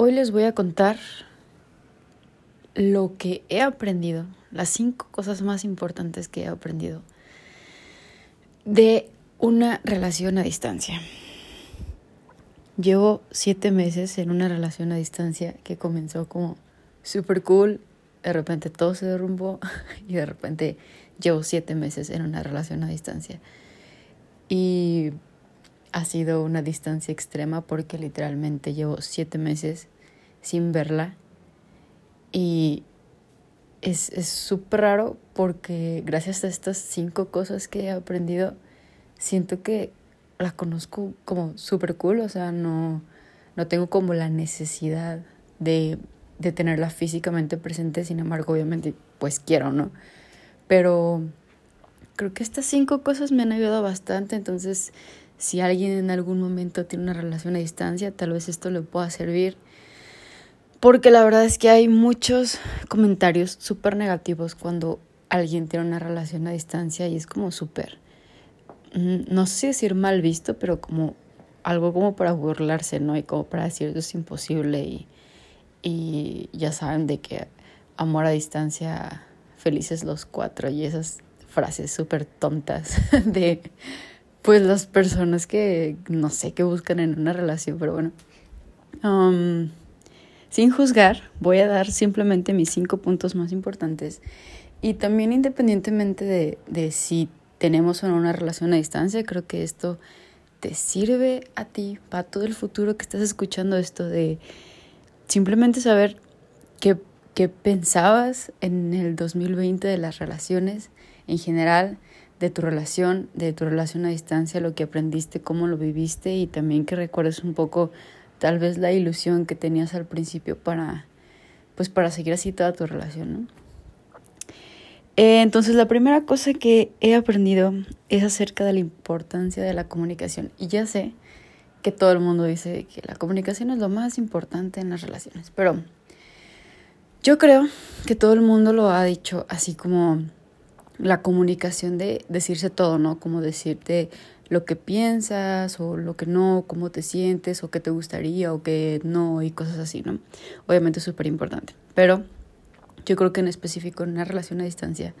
Hoy les voy a contar lo que he aprendido, las cinco cosas más importantes que he aprendido de una relación a distancia. Llevo siete meses en una relación a distancia que comenzó como super cool, de repente todo se derrumbó y de repente llevo siete meses en una relación a distancia. Y ha sido una distancia extrema porque literalmente llevo siete meses sin verla. Y es súper raro porque gracias a estas cinco cosas que he aprendido siento que la conozco como súper cool, o sea, no, no tengo como la necesidad de, de tenerla físicamente presente, sin embargo, obviamente, pues quiero, ¿no? Pero creo que estas cinco cosas me han ayudado bastante, entonces si alguien en algún momento tiene una relación a distancia, tal vez esto le pueda servir. Porque la verdad es que hay muchos comentarios súper negativos cuando alguien tiene una relación a distancia y es como súper, mm, no sé decir mal visto, pero como algo como para burlarse, ¿no? Y como para decir eso es imposible y, y ya saben de que amor a distancia, felices los cuatro y esas frases súper tontas de pues las personas que no sé qué buscan en una relación, pero bueno. Um, sin juzgar, voy a dar simplemente mis cinco puntos más importantes. Y también independientemente de, de si tenemos o no una relación a distancia, creo que esto te sirve a ti para todo el futuro que estás escuchando esto de simplemente saber qué, qué pensabas en el 2020 de las relaciones en general, de tu relación, de tu relación a distancia, lo que aprendiste, cómo lo viviste y también que recuerdes un poco tal vez la ilusión que tenías al principio para pues para seguir así toda tu relación, ¿no? Eh, entonces la primera cosa que he aprendido es acerca de la importancia de la comunicación y ya sé que todo el mundo dice que la comunicación es lo más importante en las relaciones, pero yo creo que todo el mundo lo ha dicho así como la comunicación de decirse todo, ¿no? Como decirte lo que piensas o lo que no, cómo te sientes o qué te gustaría o qué no y cosas así, ¿no? Obviamente es súper importante, pero yo creo que en específico en una relación a distancia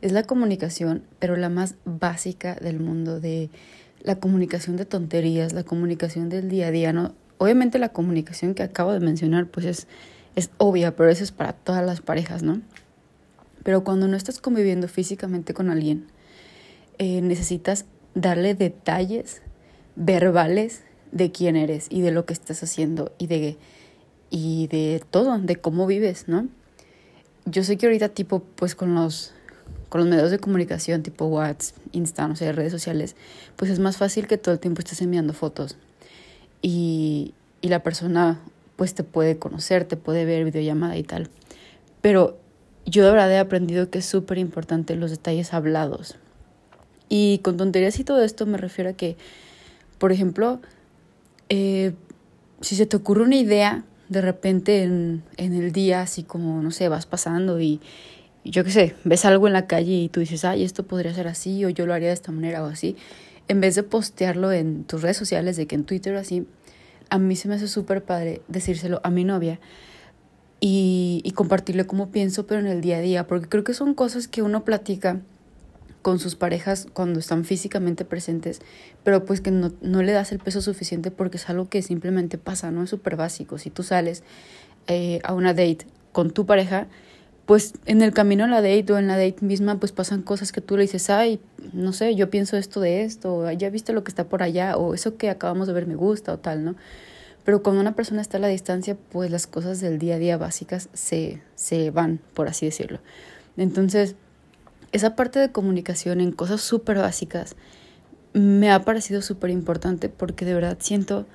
es la comunicación, pero la más básica del mundo de la comunicación de tonterías, la comunicación del día a día, ¿no? Obviamente la comunicación que acabo de mencionar pues es, es obvia, pero eso es para todas las parejas, ¿no? Pero cuando no estás conviviendo físicamente con alguien, eh, necesitas darle detalles verbales de quién eres y de lo que estás haciendo y de, y de todo, de cómo vives, ¿no? Yo sé que ahorita tipo, pues con los, con los medios de comunicación tipo WhatsApp, Insta, no sé, redes sociales, pues es más fácil que todo el tiempo estés enviando fotos y, y la persona pues te puede conocer, te puede ver videollamada y tal. Pero yo de verdad he aprendido que es súper importante los detalles hablados. Y con tonterías y todo esto me refiero a que, por ejemplo, eh, si se te ocurre una idea de repente en, en, el día, así como, no sé, vas pasando y, yo qué sé, ves algo en la calle y tú dices, ay, esto podría ser así o yo lo haría de esta manera o así, en vez de postearlo en tus redes sociales, de que en Twitter o así, a mí se me hace súper padre decírselo a mi novia y, y compartirle cómo pienso, pero en el día a día, porque creo que son cosas que uno platica con sus parejas cuando están físicamente presentes, pero pues que no, no le das el peso suficiente porque es algo que simplemente pasa, ¿no? Es súper básico. Si tú sales eh, a una date con tu pareja, pues en el camino a la date o en la date misma, pues pasan cosas que tú le dices, ay, no sé, yo pienso esto de esto, o ya viste lo que está por allá, o eso que acabamos de ver me gusta, o tal, ¿no? Pero cuando una persona está a la distancia, pues las cosas del día a día básicas se, se van, por así decirlo. Entonces, esa parte de comunicación en cosas súper básicas me ha parecido súper importante porque de verdad siento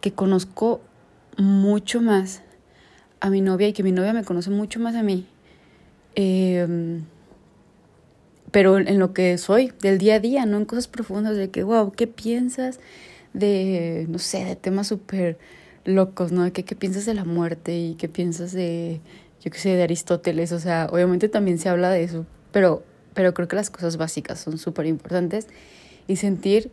que conozco mucho más a mi novia y que mi novia me conoce mucho más a mí. Em, pero en lo que soy, del día a día, no en cosas profundas de que, wow, ¿qué piensas? De, no sé, de temas súper locos, ¿no? ¿Qué, ¿Qué piensas de la muerte y qué piensas de, yo qué sé, de Aristóteles? O sea, obviamente también se habla de eso, pero, pero creo que las cosas básicas son súper importantes y sentir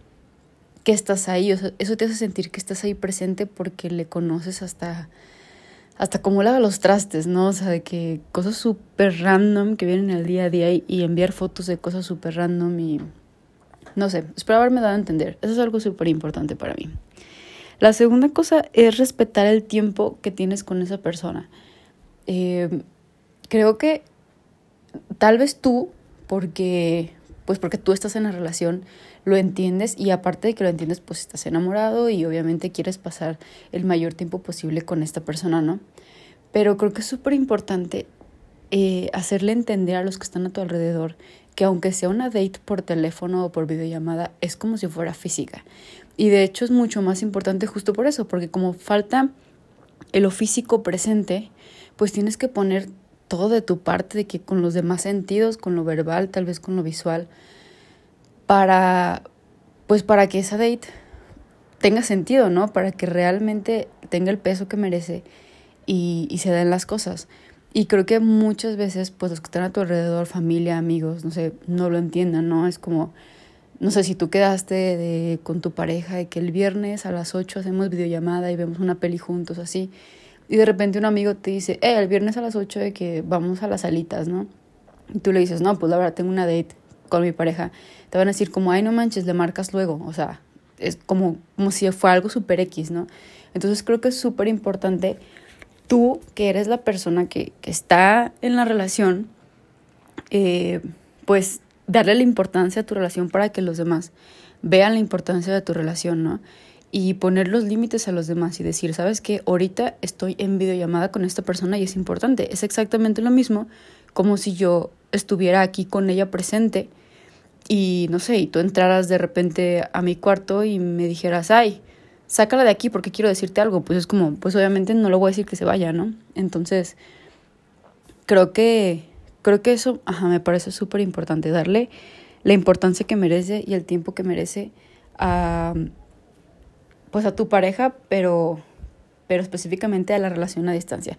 que estás ahí, o sea, eso te hace sentir que estás ahí presente porque le conoces hasta hasta como lava los trastes, ¿no? O sea, de que cosas súper random que vienen el día a día y, y enviar fotos de cosas súper random y no sé, espero haberme dado a entender. Eso es algo súper importante para mí. La segunda cosa es respetar el tiempo que tienes con esa persona. Eh, creo que tal vez tú, porque, pues porque tú estás en la relación, lo entiendes y aparte de que lo entiendes, pues estás enamorado y obviamente quieres pasar el mayor tiempo posible con esta persona, ¿no? Pero creo que es súper importante eh, hacerle entender a los que están a tu alrededor que aunque sea una date por teléfono o por videollamada, es como si fuera física. Y de hecho es mucho más importante justo por eso, porque como falta lo físico presente, pues tienes que poner todo de tu parte, de que con los demás sentidos, con lo verbal, tal vez con lo visual, para, pues para que esa date tenga sentido, ¿no? Para que realmente tenga el peso que merece y, y se den las cosas. Y creo que muchas veces, pues los que están a tu alrededor, familia, amigos, no sé, no lo entiendan, ¿no? Es como, no sé, si tú quedaste de, con tu pareja de que el viernes a las 8 hacemos videollamada y vemos una peli juntos, así, y de repente un amigo te dice, eh, el viernes a las 8 de que vamos a las salitas, ¿no? Y tú le dices, no, pues la verdad tengo una date con mi pareja. Te van a decir como, ay, no manches, le marcas luego. O sea, es como, como si fue algo súper X, ¿no? Entonces creo que es súper importante tú, que eres la persona que, que está en la relación, eh, pues darle la importancia a tu relación para que los demás vean la importancia de tu relación, ¿no? Y poner los límites a los demás y decir, ¿sabes qué? Ahorita estoy en videollamada con esta persona y es importante. Es exactamente lo mismo como si yo estuviera aquí con ella presente y no sé, y tú entraras de repente a mi cuarto y me dijeras, ay, sácala de aquí porque quiero decirte algo, pues es como, pues obviamente no lo voy a decir que se vaya, ¿no? Entonces, creo que, creo que eso, me parece súper importante, darle la importancia que merece y el tiempo que merece a, pues a tu pareja, pero, pero específicamente a la relación a distancia.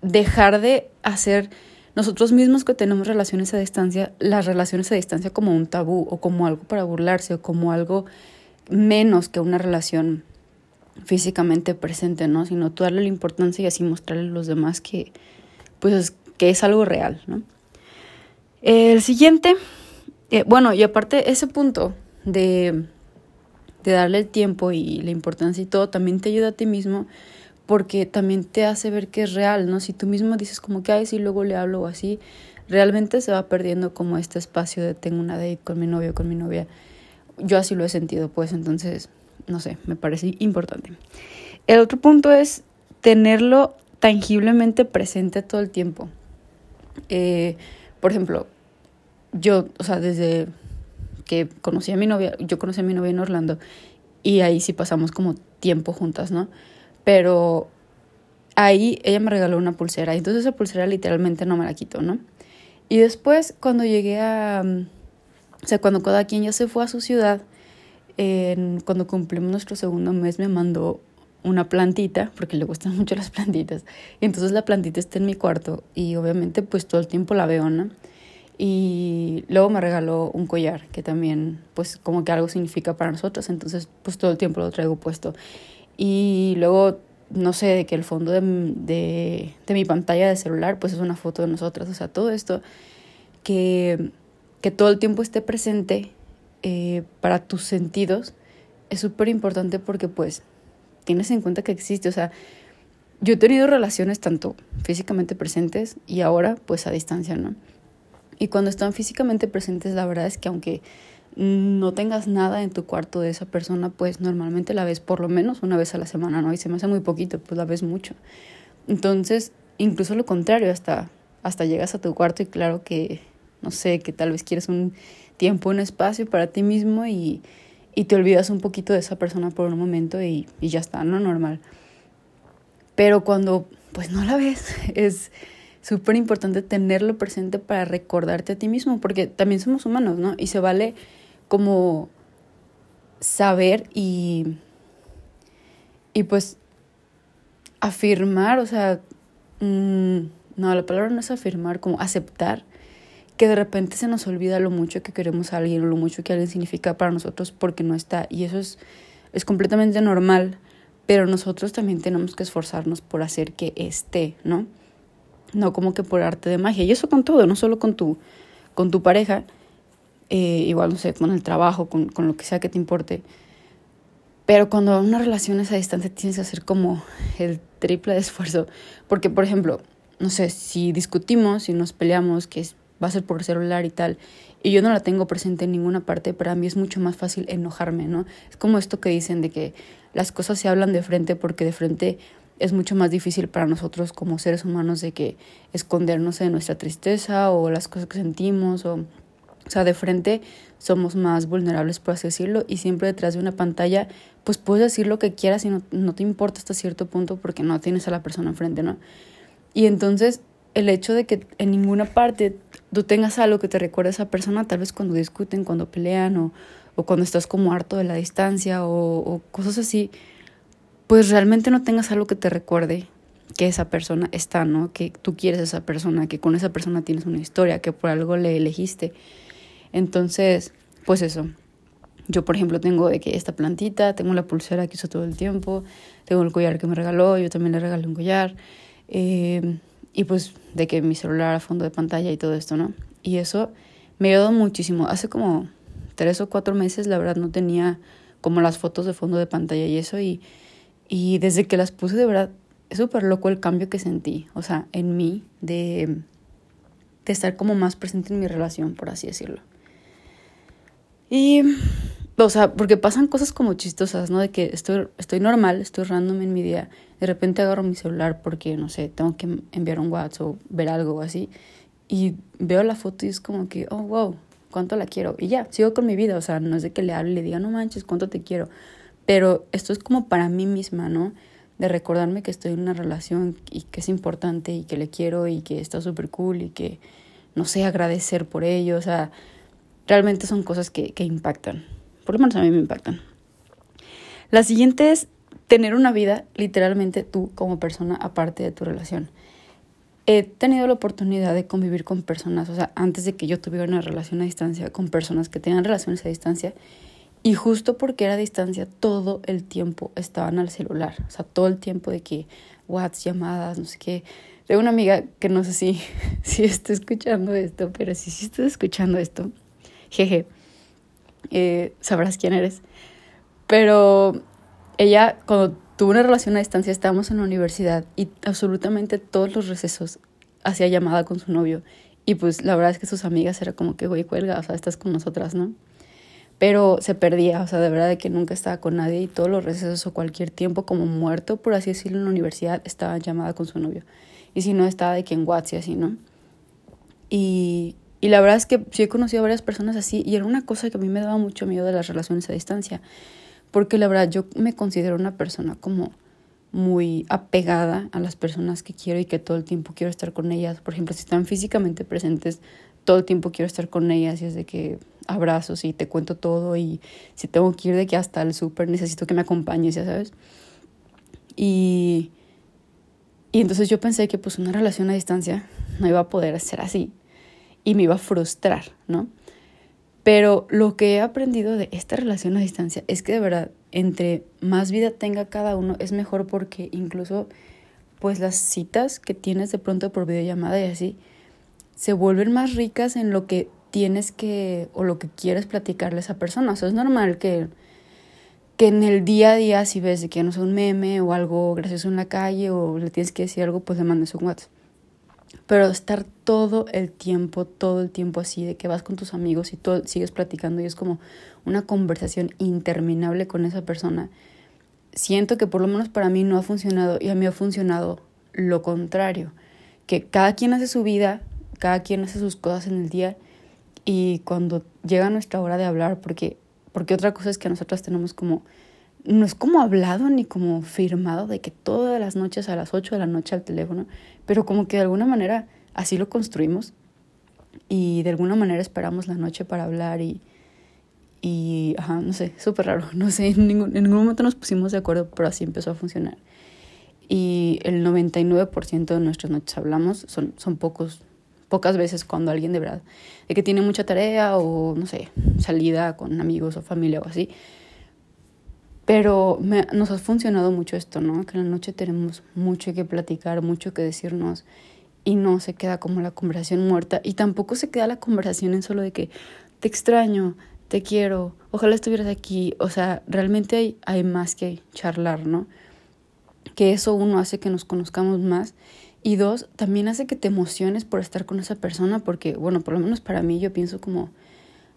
Dejar de hacer nosotros mismos que tenemos relaciones a distancia, las relaciones a distancia como un tabú o como algo para burlarse o como algo menos que una relación físicamente presente, ¿no? Sino tú darle la importancia y así mostrarle a los demás que, pues, que es algo real, ¿no? El siguiente, eh, bueno, y aparte ese punto de, de darle el tiempo y la importancia y todo, también te ayuda a ti mismo porque también te hace ver que es real, ¿no? Si tú mismo dices como que, ay, si luego le hablo o así, realmente se va perdiendo como este espacio de tengo una date con mi novio con mi novia yo así lo he sentido, pues entonces, no sé, me parece importante. El otro punto es tenerlo tangiblemente presente todo el tiempo. Eh, por ejemplo, yo, o sea, desde que conocí a mi novia, yo conocí a mi novia en Orlando y ahí sí pasamos como tiempo juntas, ¿no? Pero ahí ella me regaló una pulsera y entonces esa pulsera literalmente no me la quitó, ¿no? Y después cuando llegué a sea, cuando cada quien ya se fue a su ciudad, cuando cumplimos nuestro segundo mes me mandó una plantita, porque le gustan mucho las plantitas. Y entonces la plantita está en mi cuarto y obviamente pues todo el tiempo la veo, ¿no? Y luego me regaló un collar que también pues como que algo significa para nosotros, entonces pues todo el tiempo lo traigo puesto. Y luego, no sé, de que el fondo de, de, de mi pantalla de celular pues es una foto de nosotras, o sea, todo esto que que todo el tiempo esté presente eh, para tus sentidos es súper importante porque pues tienes en cuenta que existe, o sea, yo he tenido relaciones tanto físicamente presentes y ahora pues a distancia, ¿no? Y cuando están físicamente presentes, la verdad es que aunque no tengas nada en tu cuarto de esa persona, pues normalmente la ves por lo menos una vez a la semana, ¿no? Y se me hace muy poquito, pues la ves mucho. Entonces, incluso lo contrario, hasta, hasta llegas a tu cuarto y claro que no sé, que tal vez quieres un tiempo, un espacio para ti mismo y, y te olvidas un poquito de esa persona por un momento y, y ya está, ¿no? Normal. Pero cuando pues no la ves, es súper importante tenerlo presente para recordarte a ti mismo, porque también somos humanos, ¿no? Y se vale como saber y, y pues afirmar, o sea, mmm, no, la palabra no es afirmar, como aceptar que de repente se nos olvida lo mucho que queremos a alguien o lo mucho que alguien significa para nosotros porque no está. Y eso es, es completamente normal, pero nosotros también tenemos que esforzarnos por hacer que esté, ¿no? No como que por arte de magia. Y eso con todo, no solo con tu, con tu pareja, eh, igual, no sé, con el trabajo, con, con lo que sea que te importe. Pero cuando una relación es a distancia tienes que hacer como el triple de esfuerzo. Porque, por ejemplo, no sé, si discutimos, y nos peleamos, que va a ser por celular y tal, y yo no la tengo presente en ninguna parte, para mí es mucho más fácil enojarme, ¿no? Es como esto que dicen de que las cosas se hablan de frente porque de frente es mucho más difícil para nosotros como seres humanos de que escondernos de nuestra tristeza o las cosas que sentimos o o sea, de frente somos más vulnerables, por así decirlo, y siempre detrás de una pantalla, pues puedes decir lo que quieras y no, no te importa hasta cierto punto porque no tienes a la persona enfrente, ¿no? Y entonces el hecho de que en ninguna parte tú tengas algo que te recuerde a esa persona, tal vez cuando discuten, cuando pelean o, o cuando estás como harto de la distancia o, cosas así, pues realmente no tengas algo que te recuerde que esa persona está, ¿no? Que tú quieres a esa persona, que con esa persona tienes una historia, que por algo le elegiste. Entonces, pues eso. Yo, por ejemplo, tengo de que esta plantita, tengo la pulsera que uso todo el tiempo, tengo el collar que me regaló, yo también le regalé un collar. Eh, y pues de que mi celular a fondo de pantalla y todo esto, ¿no? Y eso me ayudó muchísimo. Hace como tres o cuatro meses, la verdad, no tenía como las fotos de fondo de pantalla y eso. Y, y desde que las puse, de verdad, es súper loco el cambio que sentí, o sea, en mí, de, de estar como más presente en mi relación, por así decirlo. Y, o sea, porque pasan cosas como chistosas, ¿no? De que estoy, estoy normal, estoy random en mi día, de repente agarro mi celular porque, no sé, tengo que enviar un WhatsApp o ver algo o así, y veo la foto y es como que, oh, wow, cuánto la quiero. Y ya, sigo con mi vida, o sea, no es de que le hable y le diga, no manches, cuánto te quiero. Pero esto es como para mí misma, ¿no? De recordarme que estoy en una relación y que es importante y que le quiero y que está súper cool y que, no sé, agradecer por ello, o sea, realmente son cosas que, que impactan. Por lo menos a mí me impactan. La siguiente es tener una vida, literalmente tú como persona, aparte de tu relación. He tenido la oportunidad de convivir con personas, o sea, antes de que yo tuviera una relación a distancia, con personas que tengan relaciones a distancia, y justo porque era a distancia, todo el tiempo estaban al celular, o sea, todo el tiempo de que WhatsApp, llamadas, no sé qué. Tengo una amiga que no sé si, si está escuchando esto, pero si sí está escuchando esto, jeje, eh, sabrás quién eres. Pero ella, cuando tuvo una relación a distancia, estábamos en la universidad y absolutamente todos los recesos hacía llamada con su novio. Y pues la verdad es que sus amigas era como que, güey, cuelga, o sea, estás con nosotras, ¿no? Pero se perdía, o sea, de verdad de que nunca estaba con nadie y todos los recesos o cualquier tiempo como muerto, por así decirlo, en la universidad, estaba llamada con su novio. Y si no, estaba de que en WhatsApp así, ¿no? Y, y la verdad es que sí he conocido a varias personas así y era una cosa que a mí me daba mucho miedo de las relaciones a distancia, porque la verdad yo me considero una persona como muy apegada a las personas que quiero y que todo el tiempo quiero estar con ellas. Por ejemplo, si están físicamente presentes, todo el tiempo quiero estar con ellas y es de que abrazos y te cuento todo y si tengo que ir de que hasta el súper necesito que me acompañes, ya sabes. Y, y entonces yo pensé que pues una relación a distancia no iba a poder ser así y me iba a frustrar, ¿no? Pero lo que he aprendido de esta relación a distancia es que de verdad, entre más vida tenga cada uno, es mejor porque incluso pues las citas que tienes de pronto por videollamada y así, se vuelven más ricas en lo que tienes que o lo que quieres platicarle a esa persona. O sea, es normal que, que en el día a día, si ves que no es un meme o algo gracioso en la calle o le tienes que decir algo, pues le mandes un WhatsApp. Pero estar todo el tiempo, todo el tiempo así, de que vas con tus amigos y todo, sigues platicando y es como una conversación interminable con esa persona, siento que por lo menos para mí no ha funcionado y a mí ha funcionado lo contrario, que cada quien hace su vida, cada quien hace sus cosas en el día y cuando llega nuestra hora de hablar, porque, porque otra cosa es que nosotros tenemos como no es como hablado ni como firmado de que todas las noches a las 8 de la noche al teléfono, pero como que de alguna manera así lo construimos y de alguna manera esperamos la noche para hablar y, y ajá, no sé, súper raro, no sé, en ningún, en ningún momento nos pusimos de acuerdo, pero así empezó a funcionar. Y el 99% de nuestras noches hablamos, son, son pocos, pocas veces cuando alguien de verdad, de que tiene mucha tarea o, no sé, salida con amigos o familia o así, Pero me, nos ha funcionado mucho esto, ¿no? Que en la noche tenemos mucho que platicar, mucho que decirnos y no se queda como la conversación muerta y tampoco se queda la conversación en solo de que te extraño, te quiero, ojalá estuvieras aquí. O sea, realmente hay, hay más que charlar, ¿no? Que eso uno hace que nos conozcamos más y dos, también hace que te emociones por estar con esa persona porque, bueno, por lo menos para mí yo pienso como,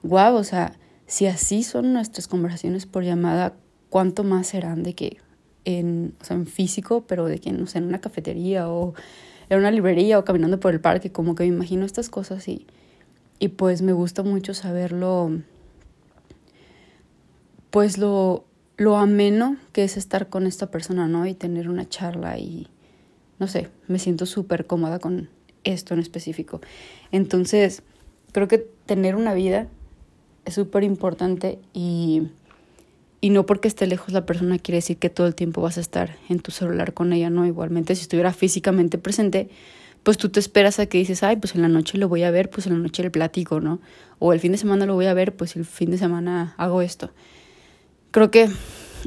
guau, o sea, si así son nuestras conversaciones por llamada, ¿cuánto más serán de que en, o sea, en físico, pero de que, no sé, en una cafetería o en una librería o caminando por el parque, como que me imagino estas cosas y, y pues me gusta mucho saberlo, pues lo, lo ameno que es estar con esta persona, ¿no? Y tener una charla y, no sé, me siento súper cómoda con esto en específico. Entonces, creo que tener una vida es súper importante y, y no porque esté lejos la persona quiere decir que todo el tiempo vas a estar en tu celular con ella, ¿no? Igualmente, si estuviera físicamente presente, pues tú te esperas a que dices, ay, pues en la noche lo voy a ver, pues en la noche le platico, ¿no? O el fin de semana lo voy a ver, pues el fin de semana hago esto. Creo que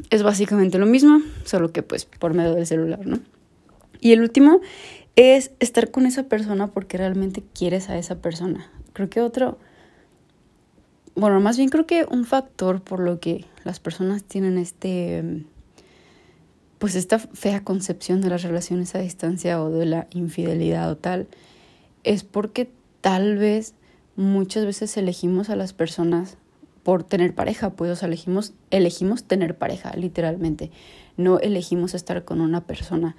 es básicamente lo mismo, solo que pues por medio del celular, ¿no? Y el último es estar con esa persona porque realmente quieres a esa persona. Creo que otro, bueno, más bien creo que un factor por lo que las personas tienen este, pues esta fea concepción de las relaciones a distancia o de la infidelidad o tal, es porque tal vez muchas veces elegimos a las personas por tener pareja, pues elegimos, elegimos tener pareja, literalmente. No elegimos estar con una persona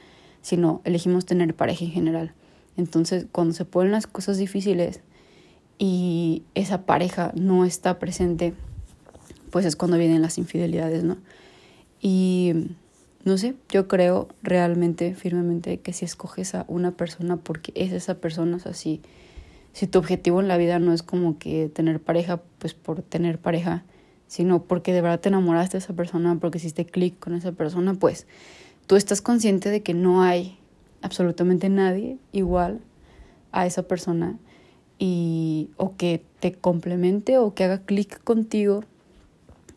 sino elegimos tener pareja en general. Entonces, cuando se ponen las cosas difíciles y esa pareja no está presente, pues es cuando vienen las infidelidades, ¿no? Y no sé, yo creo realmente, firmemente, que si escoges a una persona porque es esa persona, o sea, si, si tu objetivo en la vida no es como que tener pareja, pues por tener pareja, sino porque de verdad te enamoraste de esa persona, porque hiciste clic con esa persona, pues tú estás consciente de que no hay absolutamente nadie igual a esa persona y o que te complemente o que haga clic contigo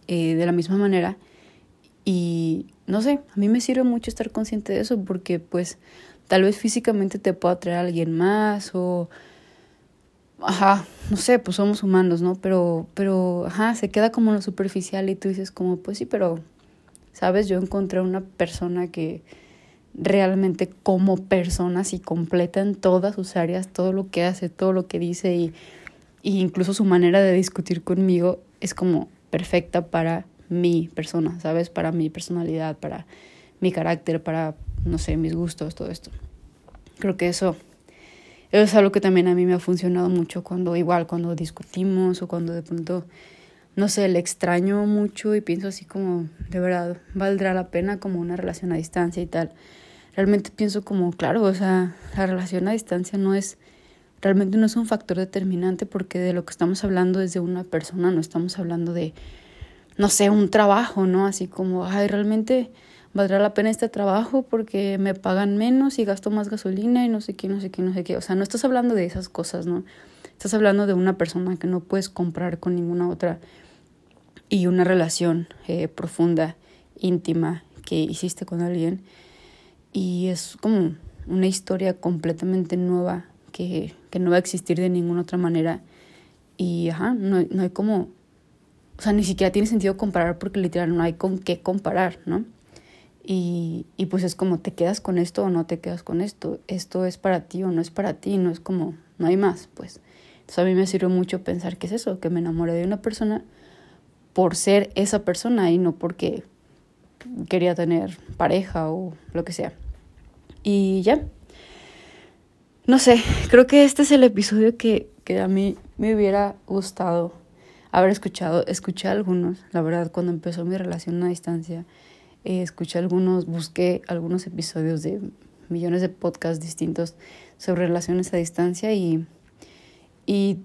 eh, de la misma manera y no sé, a mí me sirve mucho estar consciente de eso porque pues tal vez físicamente te pueda atraer a alguien más o ajá, no sé, pues somos humanos, ¿no? Pero pero ajá, se queda como lo superficial y tú dices como pues sí, pero ¿sabes? Yo encontré una persona que realmente como persona si completa en todas sus áreas todo lo que hace, todo lo que dice y, y incluso su manera de discutir conmigo es como perfecta para mi persona, ¿sabes? Para mi personalidad, para mi carácter, para, no sé, mis gustos, todo esto. Creo que eso, eso es algo que también a mí me ha funcionado mucho cuando, igual, cuando discutimos o cuando de pronto no sé, le extraño mucho y pienso así como, de verdad, valdrá la pena como una relación a distancia y tal. Realmente pienso como, claro, o sea, la relación a distancia no es, realmente no es un factor determinante porque de lo que estamos hablando es de una persona, no estamos hablando de, no sé, un trabajo, ¿no? Así como, ay, realmente valdrá la pena este trabajo porque me pagan menos y gasto más gasolina y no sé qué, no sé qué, no sé qué. O sea, no estás hablando de esas cosas, ¿no? Estás hablando de una persona que no puedes comprar con ninguna otra y una relación eh, profunda, íntima que hiciste con alguien. Y es como una historia completamente nueva que, que no va a existir de ninguna otra manera. Y ajá, no, no hay como, o sea, ni siquiera tiene sentido comparar porque literal no hay con qué comparar, ¿no? Y, y pues es como, ¿te quedas con esto o no te quedas con esto? ¿Esto es para ti o no es para ti? No es como, no hay más, pues. A mí me sirve mucho pensar que es eso, que me enamoré de una persona por ser esa persona y no porque quería tener pareja o lo que sea. Y ya. No sé, creo que este es el episodio que, que a mí me hubiera gustado haber escuchado. Escuché algunos, la verdad, cuando empezó mi relación a distancia. Eh, escuché algunos, busqué algunos episodios de millones de podcasts distintos sobre relaciones a distancia y y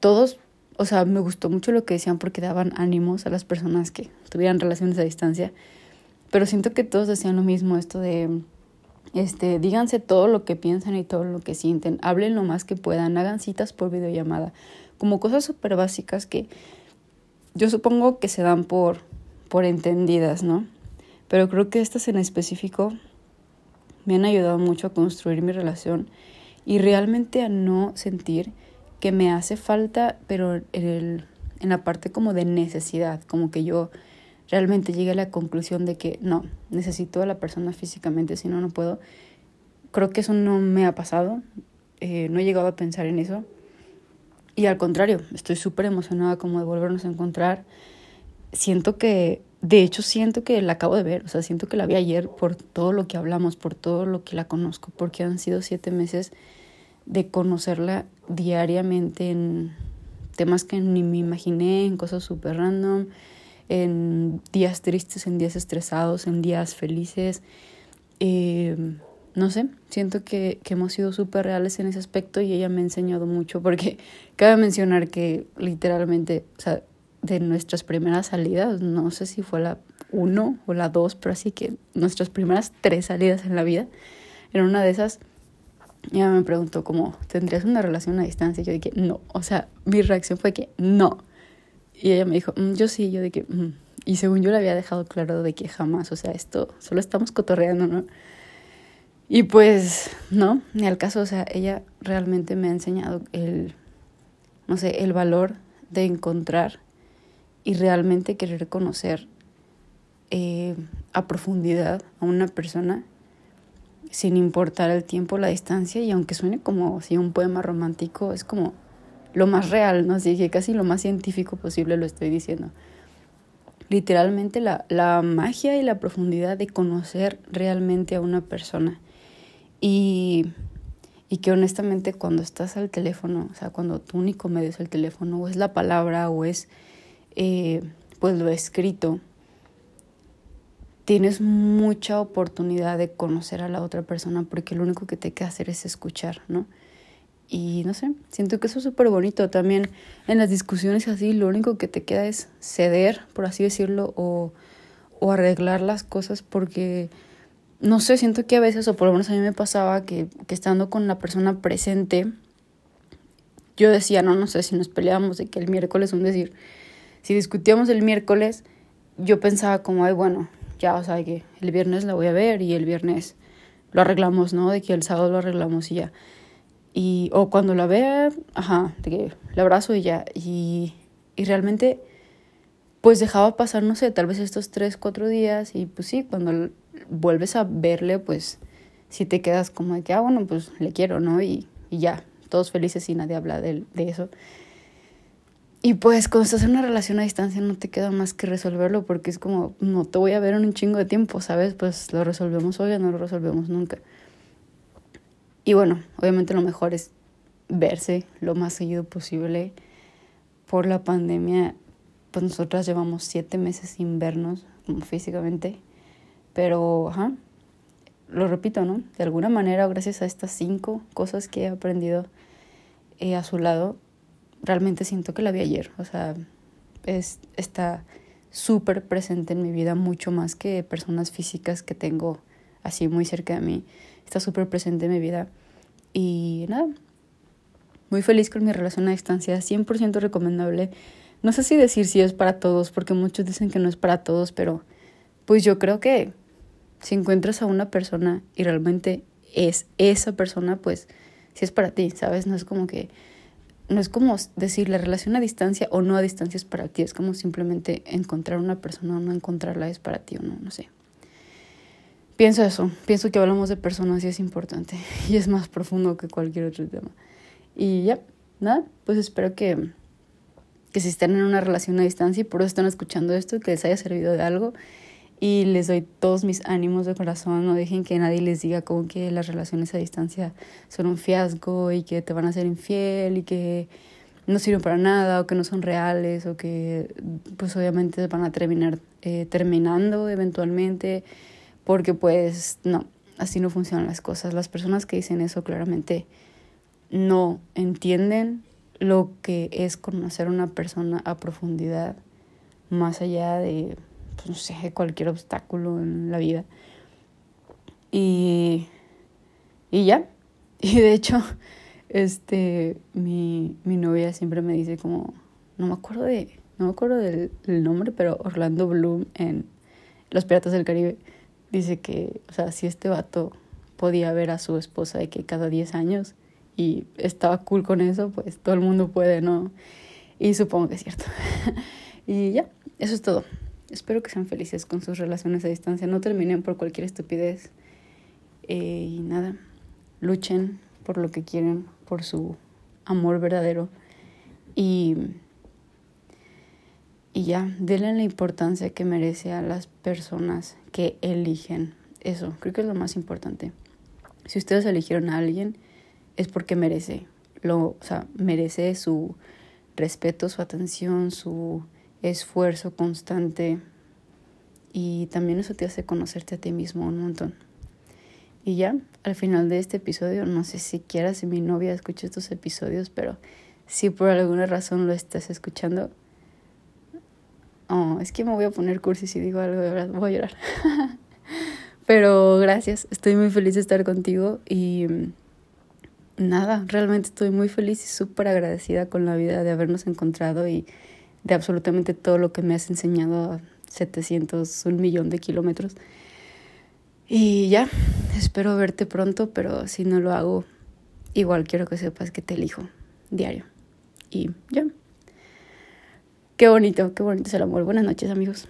todos, o sea, me gustó mucho lo que decían porque daban ánimos a las personas que tuvieran relaciones a distancia. Pero siento que todos decían lo mismo, esto de, este, díganse todo lo que piensan y todo lo que sienten, hablen lo más que puedan, hagan citas por videollamada, como cosas súper básicas que yo supongo que se dan por, por entendidas, ¿no? pero creo que estas en específico me han ayudado mucho a construir mi relación y realmente a no sentir que me hace falta, pero en, el, en la parte como de necesidad, como que yo realmente llegué a la conclusión de que no, necesito a la persona físicamente, si no, no puedo. Creo que eso no me ha pasado, eh, no he llegado a pensar en eso. Y al contrario, estoy súper emocionada como de volvernos a encontrar. Siento que, de hecho, siento que la acabo de ver, o sea, siento que la vi ayer por todo lo que hablamos, por todo lo que la conozco, porque han sido siete meses de conocerla diariamente en temas que ni me imaginé, en cosas súper random, en días tristes, en días estresados, en días felices. Eh, no sé, siento que, que hemos sido súper reales en ese aspecto y ella me ha enseñado mucho porque cabe mencionar que literalmente, o sea, de nuestras primeras salidas, no sé si fue la uno o la dos, pero así que nuestras primeras tres salidas en la vida, en una de esas, ella me preguntó como, ¿tendrías una relación a distancia? Y yo dije, no, o sea, mi reacción fue que no. Y ella me dijo, mm, yo sí, yo de mm". y según yo le había dejado claro de que jamás, o sea, esto, solo estamos cotorreando, ¿no? Y pues, no, ni al caso, o sea, ella realmente me ha enseñado el, no sé, el valor de encontrar y realmente querer conocer eh, a profundidad a una persona sin importar el tiempo, la distancia, y aunque suene como si un poema romántico, es como lo más real, ¿no? Así que casi lo más científico posible lo estoy diciendo. Literalmente la, la magia y la profundidad de conocer realmente a una persona y, y que honestamente cuando estás al teléfono, o sea, cuando tu único medio es el teléfono, o es la palabra, o es eh, pues lo escrito, tienes mucha oportunidad de conocer a la otra persona porque lo único que te queda hacer es escuchar, ¿no? Y no sé, siento que eso es súper bonito. También en las discusiones así, lo único que te queda es ceder, por así decirlo, o, o arreglar las cosas porque no sé, siento que a veces, o por lo menos a mí me pasaba, que, que estando con la persona presente, yo decía, no, no sé, si nos peleábamos de que el miércoles, un decir, si discutíamos el miércoles, yo pensaba como, ay, bueno, ya, o sea, que el viernes la voy a ver y el viernes lo arreglamos, ¿no? De que el sábado lo arreglamos y ya. Y, o cuando la vea, ajá, de que la abrazo y ya. Y, y realmente, pues dejaba pasar, no sé, tal vez estos tres, cuatro días y pues sí, cuando vuelves a verle, pues si te quedas como de que, ah, bueno, pues le quiero, ¿no? Y, y ya, todos felices y nadie habla de, de eso. Y pues cuando estás en una relación a distancia no te queda más que resolverlo porque es como, no te voy a ver en un chingo de tiempo, ¿sabes? Pues lo resolvemos hoy o no lo resolvemos nunca. Y bueno, obviamente lo mejor es verse lo más seguido posible. Por la pandemia, pues nosotras llevamos siete meses sin vernos físicamente. Pero, ajá, lo repito, ¿no? De alguna manera, gracias a estas cinco cosas que he aprendido eh, a su lado, realmente siento que la vi ayer. O sea, es, está súper presente en mi vida, mucho más que personas físicas que tengo así muy cerca de mí. Está súper presente en mi vida. Y nada, muy feliz con mi relación a distancia, 100% recomendable. No sé si decir si es para todos, porque muchos dicen que no es para todos, pero pues yo creo que si encuentras a una persona y realmente es esa persona, pues si es para ti, ¿sabes? No es como que, no es como decir la relación a distancia o no a distancia es para ti, es como simplemente encontrar una persona o no encontrarla es para ti o no, no sé. Pienso eso, pienso que hablamos de personas y es importante y es más profundo que cualquier otro tema. Y ya, nada, pues espero que, que si están en una relación a distancia y por eso están escuchando esto, que les haya servido de algo y les doy todos mis ánimos de corazón, no dejen que nadie les diga como que las relaciones a distancia son un fiasco y que te van a hacer infiel y que no sirven para nada o que no son reales o que pues obviamente van a terminar eh, terminando eventualmente porque pues no, así no funcionan las cosas. Las personas que dicen eso claramente no entienden lo que es conocer a una persona a profundidad más allá de pues, no sé, cualquier obstáculo en la vida. Y, y ya. Y de hecho, este, mi, mi novia siempre me dice como, no me acuerdo de, no me acuerdo del, nombre, pero Orlando Bloom en Los Piratas del Caribe, dice que, o sea, si este vato podía ver a su esposa de que cada 10 años y estaba cool con eso, pues todo el mundo puede, ¿no? Y supongo que es cierto. y ya, eso es todo. Espero que sean felices con sus relaciones a distancia. No terminen por cualquier estupidez. Eh, y nada, luchen por lo que quieren, por su amor verdadero. Y, y ya, denle la importancia que merece a las personas que eligen. Eso, creo que es lo más importante. Si ustedes eligieron a alguien, es porque merece. Lo, o sea, merece su respeto, su atención, su esfuerzo constante. Y también eso te hace conocerte a ti mismo un montón. Y ya, al final de este episodio, no sé siquiera si mi novia escucha estos episodios, pero si por alguna razón lo estás escuchando, oh, es que me voy a poner cursi si digo algo de verdad, voy a llorar. pero gracias, estoy muy feliz de estar contigo y nada, realmente estoy muy feliz y súper agradecida con la vida de habernos encontrado y de absolutamente todo lo que me has enseñado a 700, un millón de kilómetros. Y ya, espero verte pronto, pero si no lo hago, igual quiero que sepas que te elijo diario. Y ya. Qué bonito, qué bonito es el amor. Buenas noches, amigos.